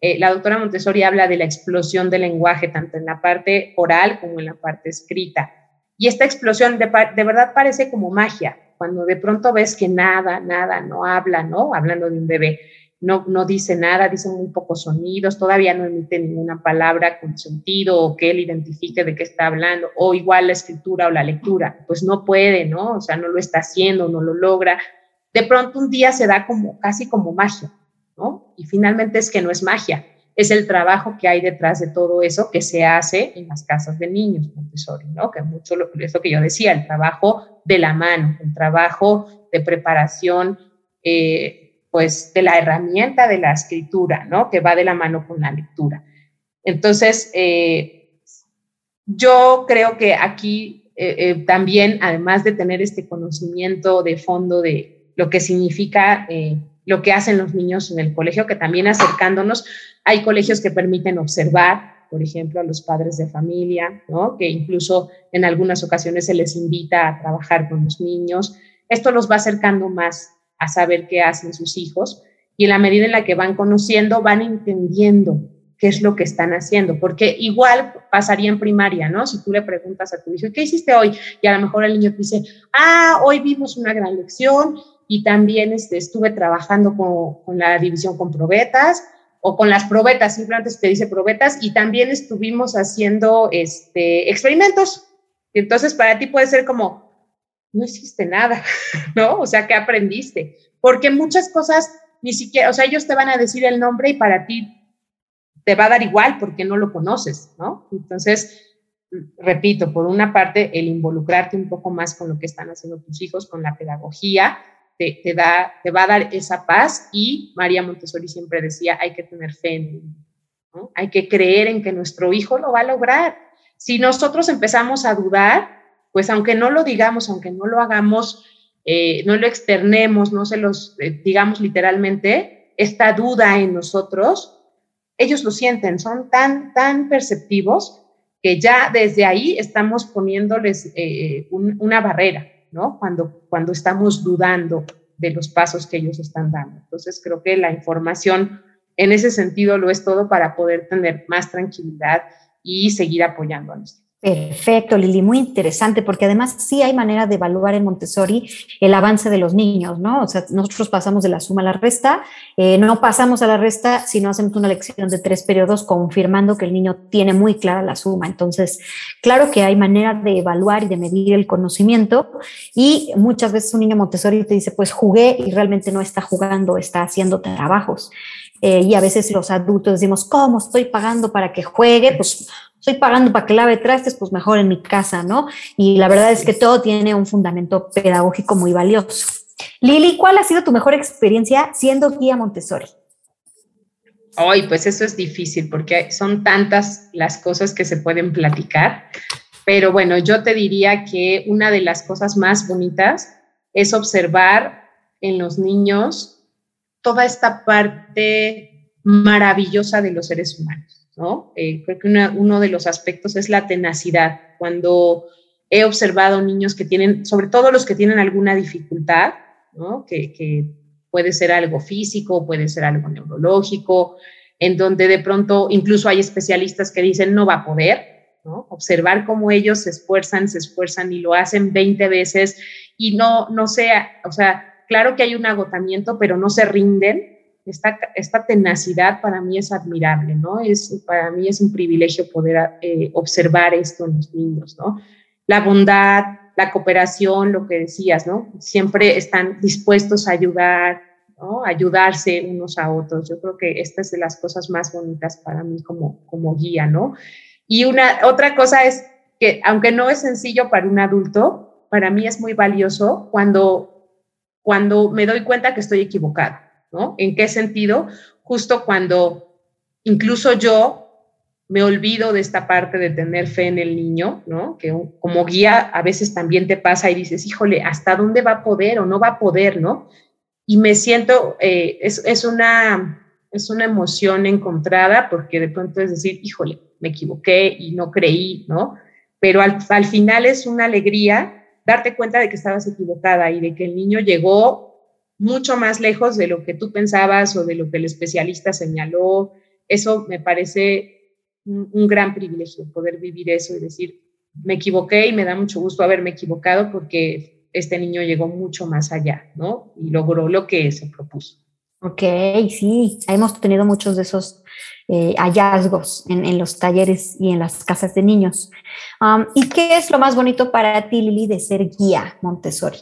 Eh, la doctora Montessori habla de la explosión del lenguaje, tanto en la parte oral como en la parte escrita. Y esta explosión de, de verdad parece como magia, cuando de pronto ves que nada, nada, no habla, ¿no? Hablando de un bebé no, no dice nada, dice muy pocos sonidos, todavía no emite ninguna palabra con sentido o que él identifique de qué está hablando, o igual la escritura o la lectura, pues no puede, ¿no? O sea, no lo está haciendo, no lo logra. De pronto un día se da como casi como magia, ¿no? Y finalmente es que no es magia, es el trabajo que hay detrás de todo eso que se hace en las casas de niños Montessori, ¿no? Que mucho lo, es que yo decía, el trabajo de la mano, el trabajo de preparación, eh, pues de la herramienta de la escritura, ¿no? Que va de la mano con la lectura. Entonces, eh, yo creo que aquí eh, eh, también, además de tener este conocimiento de fondo de lo que significa lo que hacen los niños en el colegio, que también acercándonos, hay colegios que permiten observar, por ejemplo, a los padres de familia, ¿no? que incluso en algunas ocasiones se les invita a trabajar con los niños. Esto los va acercando más a saber qué hacen sus hijos y en la medida en la que van conociendo, van entendiendo qué es lo que están haciendo, porque igual pasaría en primaria, ¿no? Si tú le preguntas a tu hijo, ¿qué hiciste hoy? Y a lo mejor el niño te dice, ah, hoy vimos una gran lección y también este, estuve trabajando con, con la división con probetas o con las probetas, simplemente te dice probetas, y también estuvimos haciendo este, experimentos. Entonces, para ti puede ser como, no hiciste nada, ¿no? O sea, ¿qué aprendiste? Porque muchas cosas ni siquiera, o sea, ellos te van a decir el nombre y para ti te va a dar igual porque no lo conoces, ¿no? Entonces, repito, por una parte, el involucrarte un poco más con lo que están haciendo tus hijos, con la pedagogía, te, da, te va a dar esa paz y María Montessori siempre decía, hay que tener fe. Hay que creer en que nuestro hijo lo va a lograr. Si nosotros empezamos a dudar, pues aunque no lo digamos, aunque no lo hagamos, eh, no lo externemos, no se los eh, digamos literalmente, esta duda en nosotros, ellos lo sienten, son tan, tan perceptivos que ya desde ahí estamos poniéndoles eh, una barrera, ¿no? Cuando, cuando estamos dudando de los pasos que ellos están dando. Entonces creo que la información en ese sentido lo es todo para poder tener más tranquilidad y seguir apoyando a nuestros Perfecto, Lili, muy interesante, porque además sí hay manera de evaluar en Montessori el avance de los niños, ¿no? O sea, nosotros pasamos de la suma a la resta, eh, no pasamos a la resta si no hacemos una lección de tres periodos confirmando que el niño tiene muy clara la suma. Entonces, claro que hay manera de evaluar y de medir el conocimiento y muchas veces un niño Montessori te dice, pues jugué y realmente no está jugando, está haciendo trabajos. Eh, y a veces los adultos decimos, ¿cómo estoy pagando para que juegue? Pues estoy pagando para que lave trastes, pues mejor en mi casa, ¿no? Y la verdad es que todo tiene un fundamento pedagógico muy valioso. Lili, ¿cuál ha sido tu mejor experiencia siendo guía Montessori? Ay, pues eso es difícil porque son tantas las cosas que se pueden platicar. Pero bueno, yo te diría que una de las cosas más bonitas es observar en los niños toda esta parte maravillosa de los seres humanos, Eh, creo que uno de los aspectos es la tenacidad. Cuando he observado niños que tienen, sobre todo los que tienen alguna dificultad. Que, puede ser algo físico, puede ser algo neurológico, en donde de pronto incluso hay especialistas que dicen no va a poder. Observar cómo ellos se esfuerzan, se esfuerzan y lo hacen 20 veces y no, no sea, o sea, claro que hay un agotamiento, pero no se rinden. Esta, esta tenacidad para mí es admirable, ¿no? Es, para mí es un privilegio poder eh, observar esto en los niños, ¿no? La bondad, la cooperación, lo que decías, ¿no? Siempre están dispuestos a ayudar, ¿no? Ayudarse unos a otros. Yo creo que esta es de las cosas más bonitas para mí como, como guía, ¿no? Y una, otra cosa es que, aunque no es sencillo para un adulto, para mí es muy valioso cuando, cuando me doy cuenta que estoy equivocada, ¿no? ¿En qué sentido? Justo cuando incluso yo me olvido de esta parte de tener fe en el niño, ¿no? Que como guía a veces también te pasa y dices, híjole, ¿hasta dónde va a poder o no va a poder, ¿no? Y me siento, eh, es, es, una, es una emoción encontrada porque de pronto es decir, híjole, me equivoqué y no creí, ¿no? Pero al, al final es una alegría darte cuenta de que estabas equivocada y de que el niño llegó mucho más lejos de lo que tú pensabas o de lo que el especialista señaló. Eso me parece un, gran privilegio poder vivir eso y decir, me equivoqué y me da mucho gusto haberme equivocado porque este niño llegó mucho más allá, ¿no? Y logró lo que se propuso. Ok, sí, hemos tenido muchos de esos eh, hallazgos en, los talleres y en las casas de niños. ¿Y qué es lo más bonito para ti, Lili, de ser guía Montessori?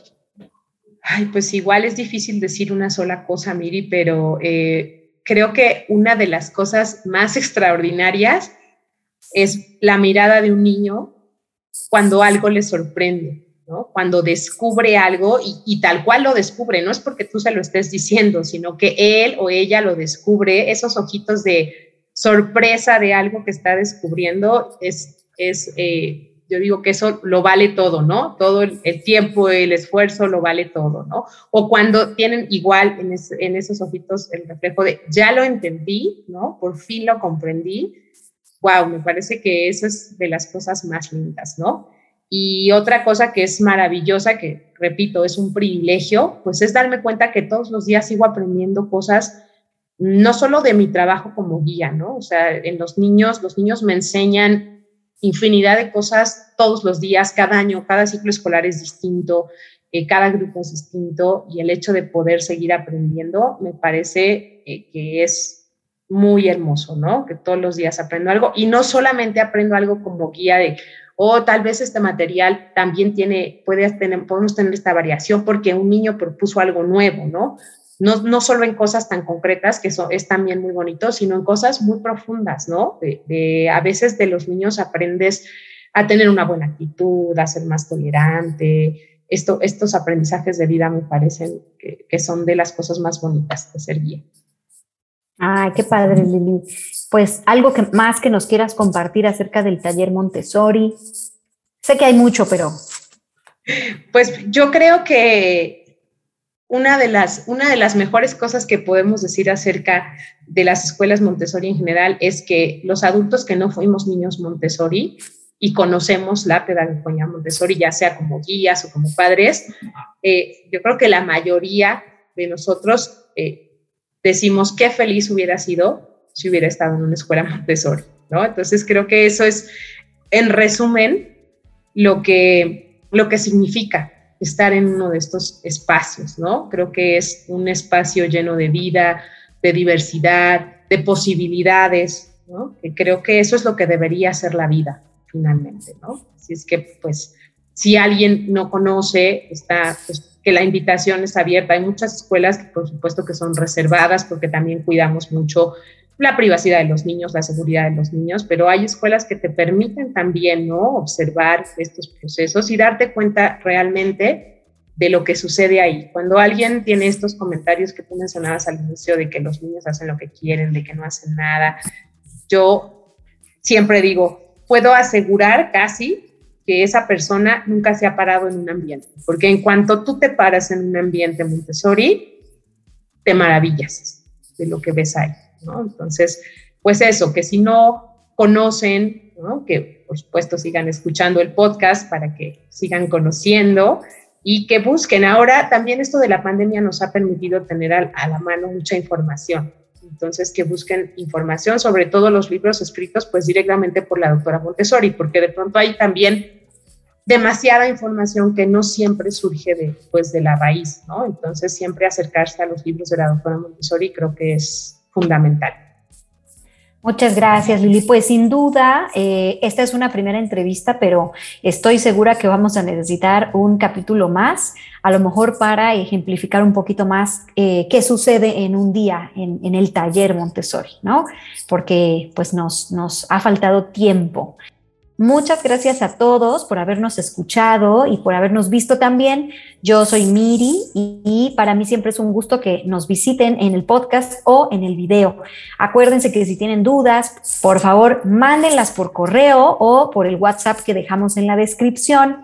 Ay, pues igual es difícil decir una sola cosa, Miri, pero eh, creo que una de las cosas más extraordinarias es la mirada de un niño cuando algo le sorprende, ¿no? Cuando descubre algo y, tal cual lo descubre, no es porque tú se lo estés diciendo, sino que él o ella lo descubre, esos ojitos de sorpresa de algo que está descubriendo es, es eh, yo digo que eso lo vale todo, ¿no? Todo el, tiempo, el esfuerzo, lo vale todo, ¿no? O cuando tienen igual en, esos ojitos el reflejo de, ya lo entendí, ¿no? Por fin lo comprendí. Wow, me parece que eso es de las cosas más lindas, ¿no? Y otra cosa que es maravillosa, que repito, es un privilegio, pues es darme cuenta que todos los días sigo aprendiendo cosas, no solo de mi trabajo como guía, ¿no? O sea, en los niños, los niños me enseñan infinidad de cosas todos los días, cada año, cada ciclo escolar es distinto, eh, cada grupo es distinto y el hecho de poder seguir aprendiendo me parece eh, que es muy hermoso, ¿no? Que todos los días aprendo algo y no solamente aprendo algo como guía de, o oh, tal vez este material también tiene, puede tener, podemos tener esta variación porque un niño propuso algo nuevo, ¿no? No, solo en cosas tan concretas, que eso es también muy bonito, sino en cosas muy profundas, ¿no? De, a veces de los niños aprendes a tener una buena actitud, a ser más tolerante. Esto, estos aprendizajes de vida me parecen que, son de las cosas más bonitas de ser guía. Ay, qué padre, Lili. Pues algo que más que nos quieras compartir acerca del taller Montessori. Sé que hay mucho, pero... Pues yo creo que una de, las, una de las mejores cosas que podemos decir acerca de las escuelas Montessori en general es que los adultos que no fuimos niños Montessori y conocemos la pedagogía Montessori, ya sea como guías o como padres, eh, yo creo que la mayoría de nosotros eh, decimos qué feliz hubiera sido si hubiera estado en una escuela Montessori, ¿no? Entonces creo que eso es, en resumen, lo que, lo que significa estar en uno de estos espacios, ¿no? Creo que es un espacio lleno de vida, de diversidad, de posibilidades, ¿no? Que creo que eso es lo que debería ser la vida, finalmente, ¿no? Si es que, pues, si alguien no conoce, está, pues, que la invitación es abierta. Hay muchas escuelas que, por supuesto, que son reservadas porque también cuidamos mucho la privacidad de los niños, la seguridad de los niños, pero hay escuelas que te permiten también, ¿no? Observar estos procesos y darte cuenta realmente de lo que sucede ahí. Cuando alguien tiene estos comentarios que tú mencionabas al inicio de que los niños hacen lo que quieren, de que no hacen nada, yo siempre digo, puedo asegurar casi que esa persona nunca se ha parado en un ambiente, porque en cuanto tú te paras en un ambiente Montessori, te maravillas de lo que ves ahí, ¿no? Entonces, pues eso, que si no conocen, ¿no? que por supuesto sigan escuchando el podcast para que sigan conociendo y que busquen. Ahora también esto de la pandemia nos ha permitido tener a, la mano mucha información. Entonces, que busquen información, sobre todo los libros escritos, pues directamente por la doctora Montessori, porque de pronto hay también demasiada información que no siempre surge de, pues, de la raíz, ¿no? Entonces, siempre acercarse a los libros de la doctora Montessori creo que es fundamental. Muchas gracias, Lili. Pues sin duda, eh, esta es una primera entrevista, pero estoy segura que vamos a necesitar un capítulo más, a lo mejor para ejemplificar un poquito más eh, qué sucede en un día en, en, el taller Montessori, ¿no? Porque pues nos, nos ha faltado tiempo. Muchas gracias a todos por habernos escuchado y por habernos visto también. Yo soy Miri y, para mí siempre es un gusto que nos visiten en el podcast o en el video. Acuérdense que si tienen dudas, por favor, mándenlas por correo o por el WhatsApp que dejamos en la descripción.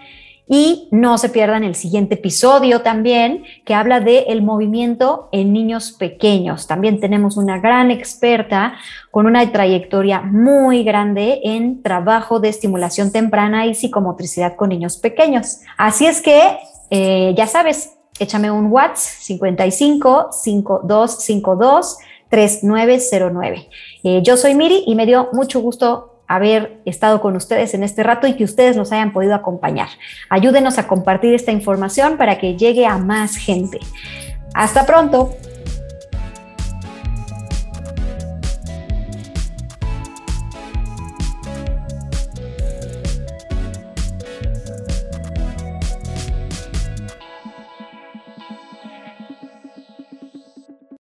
Y no se pierdan el siguiente episodio también, que habla de el movimiento en niños pequeños. También tenemos una gran experta con una trayectoria muy grande en trabajo de estimulación temprana y psicomotricidad con niños pequeños. Así es que, eh, ya sabes, échame un WhatsApp 55 5252 3909. yo soy Miri y me dio mucho gusto haber estado con ustedes en este rato y que ustedes nos hayan podido acompañar. Ayúdenos a compartir esta información para que llegue a más gente. Hasta pronto.